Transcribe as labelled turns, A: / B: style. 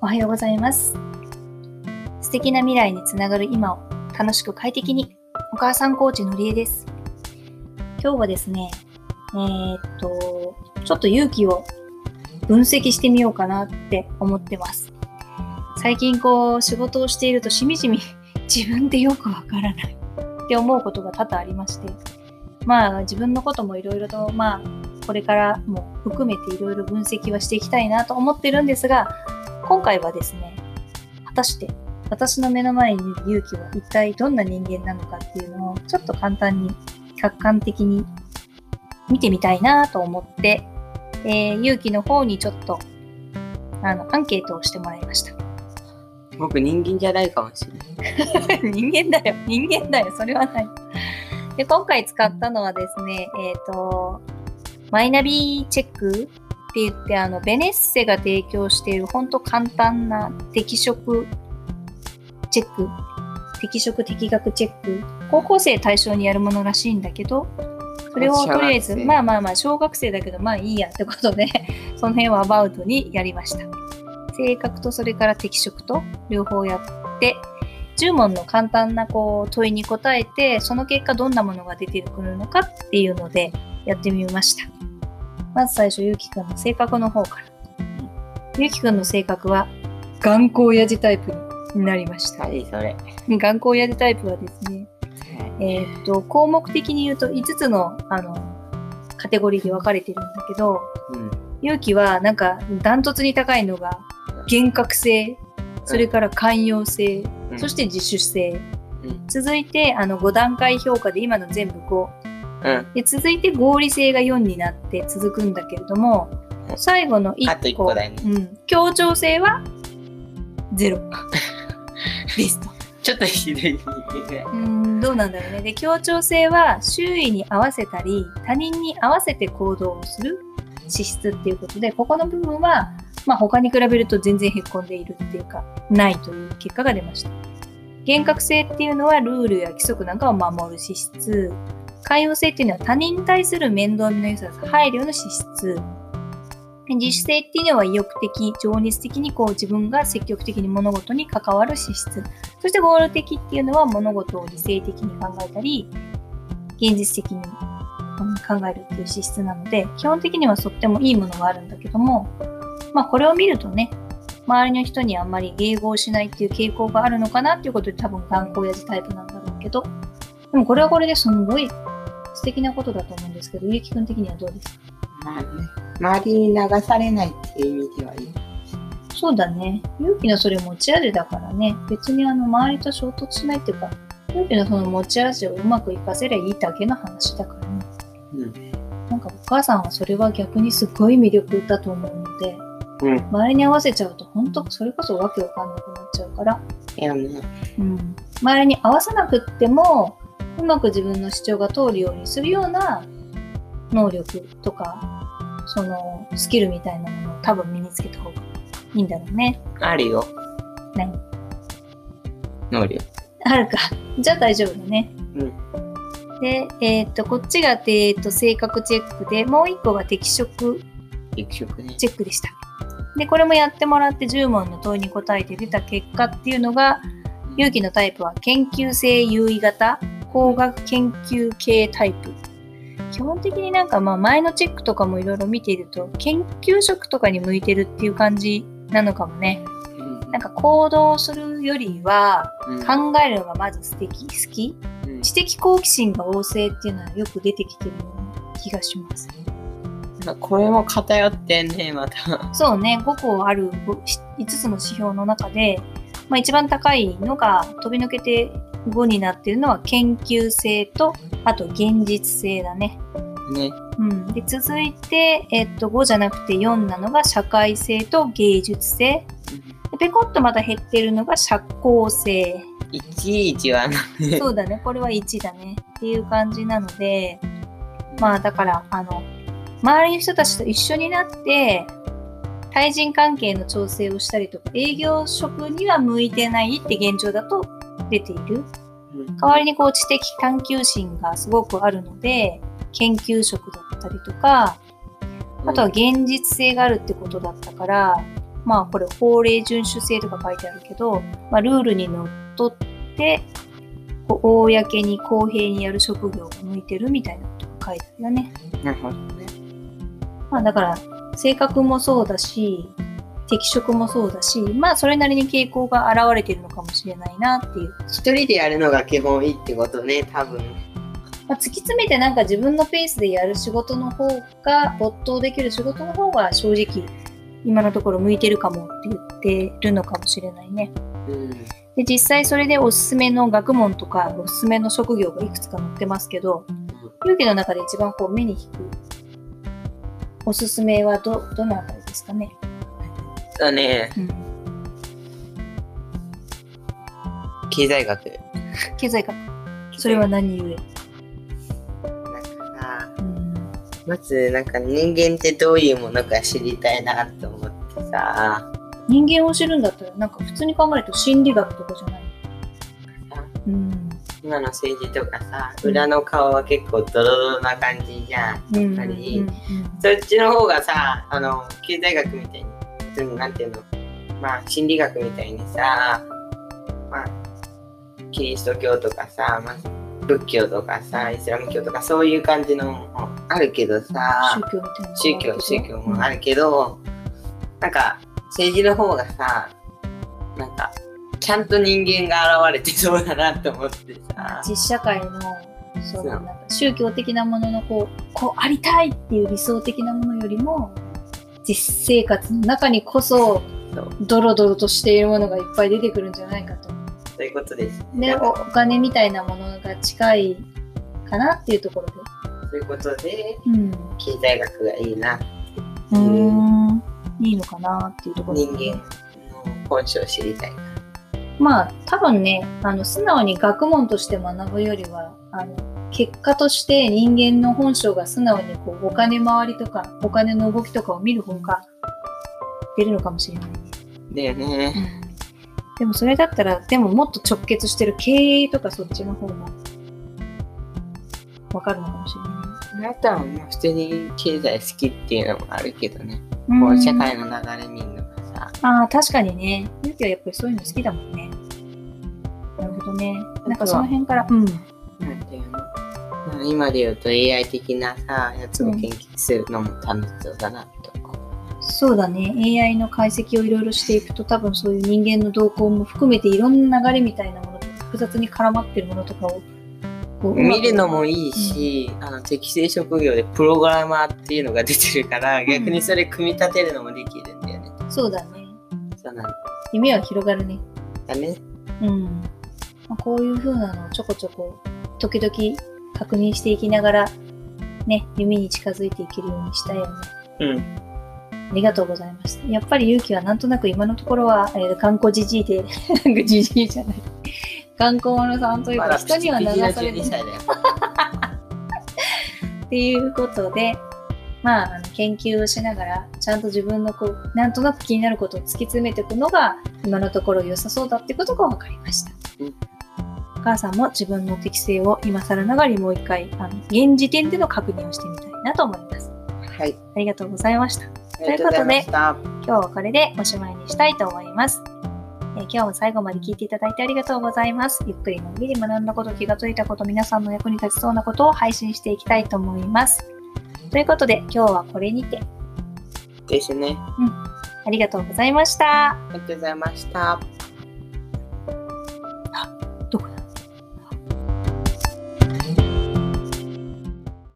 A: おはようございます。素敵な未来につながる今を楽しく快適に、お母さんコーチのりえです。今日はですね、えーっと、ちょっと勇気を分析してみようかなって思ってます。最近こう仕事をしているとしみじみ 自分でよくわからないって思うことが多々ありまして、まあ自分のこともいろいろとまあこれからも含めていろいろ分析はしていきたいなと思ってるんですが、今回はですね、果たして私の目の前にいる勇気は一体どんな人間なのかっていうのをちょっと簡単に客観的に見てみたいなと思って、えー、勇気の方にちょっとあのアンケートをしてもらいました。
B: 僕人間じゃないかもしれない。
A: 人間だよ、人間だよ、それはない。で、今回使ったのはですね、えっ、と、マイナビチェックって言って、あの、ベネッセが提供している本当簡単な適職チェック、適職適学チェック、高校生対象にやるものらしいんだけど、それをとりあえず、まあまあまあ、小学生だけど、まあいいやってことで、その辺はアバウトにやりました。性格とそれから適職と両方やって、10問の簡単なこう問いに答えて、その結果どんなものが出てくるのかっていうのでやってみました。まず最初、ゆうきくんの性格の方から。ゆうきくんの性格は、頑固親父タイプになりました。
B: 何それ。
A: 頑固親父タイプはですね、えーっと、項目的に言うと5つの、あの、カテゴリーで分かれてるんだけど、
B: うん。
A: 勇気はなんかダントツに高いのが厳格性、それから寛容性、
B: うん
A: そして自主性。
B: うん。
A: 続いてあの5段階評価で今の全部5。
B: うん。
A: で続いて合理性が4になって続くんだけれども、
B: うん
A: 最後の1個。
B: ね
A: うん。協調性は0。ですと。
B: ちょっとひどい。
A: うん、どうなんだろうね。で、協調性は周囲に合わせたり、他人に合わせて行動をする資質っていうことで、ここの部分は、まあ他に比べると全然へっこんでいるっていうか、ないという結果が出ました。厳格性っていうのはルールや規則なんかを守る資質。寛容性っていうのは他人に対する面倒見の良さ、配慮の資質。自主性っていうのは意欲的、情熱的にこう自分が積極的に物事に関わる資質。そして合理的っていうのは物事を理性的に考えたり、現実的に考えるっていう資質なので、基本的にはとってもいいものがあるんだけども、まあこれを見るとね、周りの人にあんまり迎合しないっていう傾向があるのかなっていうことで多分頑固親父タイプなんだろうけど、でもこれはこれですんごい素敵なことだと思うんですけど、ゆうきくん的にはどうですか？
B: まあね。周りに流されないっていう意味ではいい。
A: そうだね。勇気のそれ持ち味だからね。別にあの周りと衝突しないっていうか、勇気のその持ち味をうまく活かせりゃいいだけの話だからね。
B: うん。
A: なんかお母さんはそれは逆にすごい魅力だと思うので、
B: うん。
A: 周りに合わせちゃうと本当それこそわけわかんなくなっちゃうから、
B: いやね。
A: うん。周りに合わさなくっても、うまく自分の主張が通るようにするような能力とか、そのスキルみたいなものを多分身につけた方がいいんだろうね。
B: あるよ。
A: 何？
B: 能力。
A: あるか。じゃあ大丈夫だね。
B: うん。
A: で、えっ、と、こっちが、えっ、と、性格チェックで、もう一個が適職
B: 育職ね。
A: チェックでした。で、これもやってもらって10問の問いに答えて出た結果っていうのが、勇気のタイプは研究性優位型、工学研究系タイプ。基本的になんかまあ前のチェックとかもいろいろ見ていると、研究職とかに向いてるっていう感じなのかもね。
B: うん。
A: なんか行動するよりは、
B: うん
A: 考えるのがまず素敵、好き
B: うん
A: 知的好奇心が旺盛っていうのはよく出てきてるような気がします。
B: これも偏ってんね、また。
A: そうね、5個ある5つの指標の中で、まあ、一番高いのが飛び抜けて5になってるのは研究性と、あと現実性だね。
B: ね。
A: うん、で続いて、えっと、5じゃなくて4なのが社会性と芸術性。でペコッとまた減ってるのが社交性。
B: いちいちはなね。
A: そうだね、これは1だね。っていう感じなので、まあだから、あの、周りの人たちと一緒になって、対人関係の調整をしたりとか、営業職には向いてないって現状だと出ている。
B: うん
A: 代わりにこう知的探求心がすごくあるので、研究職だったりとか、あとは現実性があるってことだったから、まあこれ法令遵守性とか書いてあるけど、まあ、ルールにのっとって、公に公平にやる職業が向いてるみたいなことが書いてあるよね。
B: なるほどね。
A: まあだから、性格もそうだし、適職もそうだし、まあそれなりに傾向が現れてるのかもしれないなっていう。
B: 一人でやるのが基本いいってことね、多分。
A: まあ、突き詰めてなんか自分のペースでやる仕事の方が、没頭できる仕事の方が正直、今のところ向いてるかもって言ってるのかもしれないね。
B: うん。
A: で、実際それでおすすめの学問とか、おすすめの職業がいくつか載ってますけど、勇気の中で一番こう目に引くおすすめはど、どのあたりですかね。
B: だね、
A: うん。
B: 経済学。
A: 経済学。それは何故？
B: なんかさ、
A: うん。
B: まずなんか人間ってどういうものか知りたいなと思ってさ、
A: 人間を知るんだったら、なんか普通に考えると心理学とかじゃない？うん。
B: 今の政治とかさ、裏の顔は結構ドロドロな感じじゃん。
A: うん。
B: やっぱりそっちの方がさ、あの、経済学みたいに、普通になんていうの、まあ、心理学みたいにさ、まあ、キリスト教とかさ、まあ、仏教とかさ、イスラム教とかそういう感じのもあるけどさ
A: 宗、教
B: 宗。教、もあるけど、なんか、政治の方がさ、なんか、ちゃんと人間が現れてそうだなと思ってさ、
A: 実社会のそ
B: う
A: なんか宗教的なもののこうこうありたいっていう理想的なものよりも実生活の中にこそドロドロとしているものがいっぱい出てくるんじゃないかと。
B: そういうことです。
A: でおお金みたいなものが近いかなっていうところで。
B: そういうことで、
A: うん。
B: 経済学がいいな。
A: うーんいいのかなっていうところで
B: 人間の本性を知りたい。
A: まあ多分ねあの素直に学問として学ぶよりはあの結果として人間の本性が素直にこうお金回りとかお金の動きとかを見る方が出るのかもしれないね。
B: だよね。
A: でもそれだったらでももっと直結してる経営とかそっちの方もわかるのかもしれない。
B: あとはまあ普通に経済好きっていうのもあるけどね。
A: うん
B: こう社会の流れ見るのがさ。
A: ああ確かにね。ゆうきはやっぱりそういうの好きだもんね。なるほどね。なんかその辺から。うん。
B: なんていうの？まあ今で言うと AI 的なさ、やつを研究するのも楽しそうだなとか。
A: そうだね。AI の解析をいろいろしていくと多分そういう人間の動向も含めていろんな流れみたいなもの複雑に絡まってるものとかを
B: 見るのもいいし、あの適正職業でプログラマーっていうのが出てるから、逆にそれ組み立てるのもできるんだよね。
A: そうだね。
B: そうなん
A: 夢は広がるね。
B: だね。
A: うん。まあ、こういう風なのをちょこちょこ時々確認していきながらね、夢に近づいていけるようにしたいよね。
B: うん。
A: ありがとうございました。やっぱり勇気はなんとなく今のところは、えー、頑固じじいで、なんかじじいじゃない。頑固者さんというか、人には流され
B: 12
A: る
B: 歳だよ。
A: っていうことで、まあ、あの研究をしながら、ちゃんと自分のこう、なんとなく気になることを突き詰めていくのが、今のところ良さそうだってことが分かりました。
B: うん
A: お母さんも自分の適性を今更ながらにもう一回、あの、現時点での確認をしてみたいなと思います。
B: はい。
A: ありがとうございました。
B: ありがとうございました。
A: 今日はこれでおしまいにしたいと思います。えー今日も最後まで聞いていただいてありがとうございます。ゆっくりのんびり学んだこと、気がついたこと、皆さんの役に立ちそうなことを配信していきたいと思います。ということで、今日はこれにて
B: ですね。
A: ありがとうございました。
B: ありがとうございました。